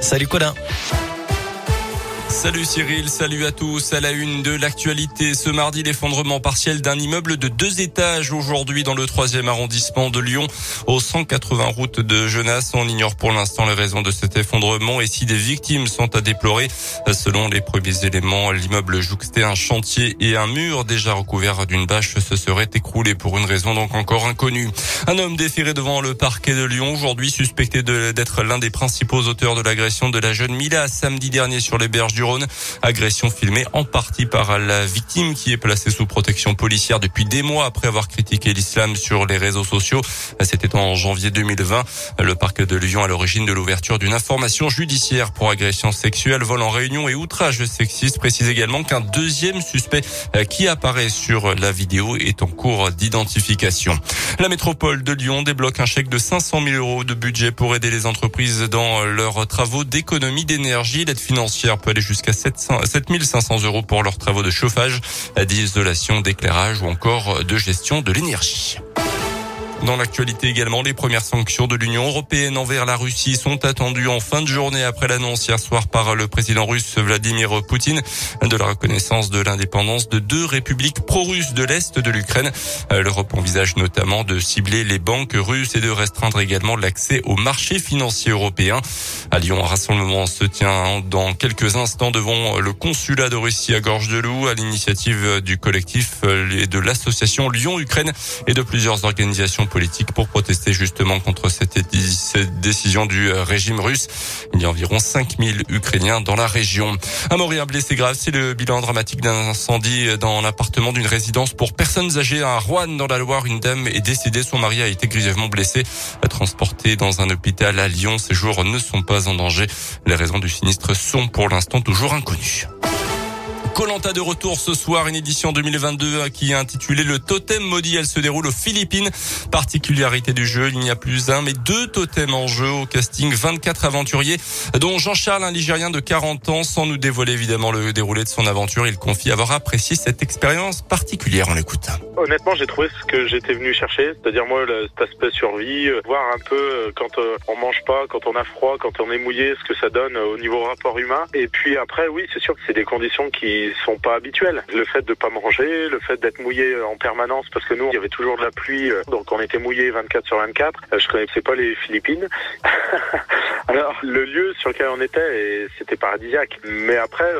Salut Colin. Salut Cyril, salut à tous. À la une de l'actualité, ce mardi, l'effondrement partiel d'un immeuble de deux étages aujourd'hui dans le troisième arrondissement de Lyon, au 180 route de Genasse. On ignore pour l'instant les raisons de cet effondrement et si des victimes sont à déplorer. Selon les premiers éléments, l'immeuble jouxtait un chantier et un mur déjà recouvert d'une bâche se serait écroulé pour une raison donc encore inconnue. Un homme déféré devant le parquet de Lyon aujourd'hui suspecté d'être l'un des principaux auteurs de l'agression de la jeune Mila samedi dernier sur les berges du Agression filmée en partie par la victime qui est placée sous protection policière depuis des mois après avoir critiqué l'islam sur les réseaux sociaux. C'était en janvier 2020. Le parc de Lyon à l'origine de l'ouverture d'une information judiciaire pour agression sexuelle, vol en réunion et outrage sexiste précise également qu'un deuxième suspect euh, qui apparaît sur la vidéo est en cours d'identification. La métropole de Lyon débloque un chèque de 500 000 euros de budget pour aider les entreprises dans leurs travaux d'économie d'énergie. L'aide financière peut aller jusqu'à 7500 euros pour leurs travaux de chauffage, d'isolation, d'éclairage ou encore de gestion de l'énergie. Dans l'actualité également, les premières sanctions de l'Union européenne envers la Russie sont attendues en fin de journée après l'annonce hier soir par le président russe Vladimir Poutine de la reconnaissance de l'indépendance de deux républiques pro-russes de l'Est de l'Ukraine. L'Europe envisage notamment de cibler les banques russes et de restreindre également l'accès aux marchés financiers européens. À Lyon, un rassemblement se tient dans quelques instants devant le consulat de Russie à Gorge-de-Loup à l'initiative du collectif et de l'association Lyon-Ukraine et de plusieurs organisations pour protester justement contre cette, décision du euh, régime russe. Il y a environ 5000 Ukrainiens dans la région. Un mort un blessé grave, c'est le bilan dramatique d'un incendie dans l'appartement d'une résidence pour personnes âgées à Rouen dans la Loire. Une dame est décédée, son mari a été grièvement blessé, transporté dans un hôpital à Lyon. Ses jours ne sont pas en danger. Les raisons du sinistre sont pour l'instant toujours inconnues. Colanta de retour ce soir, une édition 2022 qui est intitulée Le Totem Maudit. Elle se déroule aux Philippines. Particularité du jeu, il n'y a plus un, mais deux totems en jeu au casting. 24 aventuriers, dont Jean-Charles, un Ligérien de 40 ans, sans nous dévoiler évidemment le déroulé de son aventure. Il confie avoir apprécié cette expérience particulière. On l'écoute. Honnêtement, j'ai trouvé ce que j'étais venu chercher, c'est-à-dire moi cet aspect survie, euh, voir un peu euh, quand euh, on mange pas, quand on a froid, quand on est mouillé, ce que ça donne au niveau rapport humain. Et puis après, oui, c'est sûr que c'est des conditions qui sont pas habituels. Le fait de pas manger, le fait d'être mouillé en permanence, parce que nous, il y avait toujours de la pluie, donc on était mouillé 24 sur 24. Euh, je connaissais pas les Philippines. Alors, le lieu sur lequel on était, c'était paradisiaque. Mais après,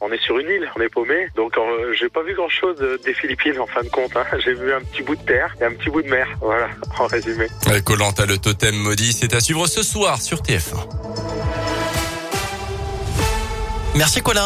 on est sur une île, on est paumé. Donc, j'ai pas vu grand-chose des Philippines en fin de compte. Hein. J'ai vu un petit bout de terre et un petit bout de mer. Voilà, en résumé. Colanta, le totem maudit, c'est à suivre ce soir sur TF1. Merci Colin.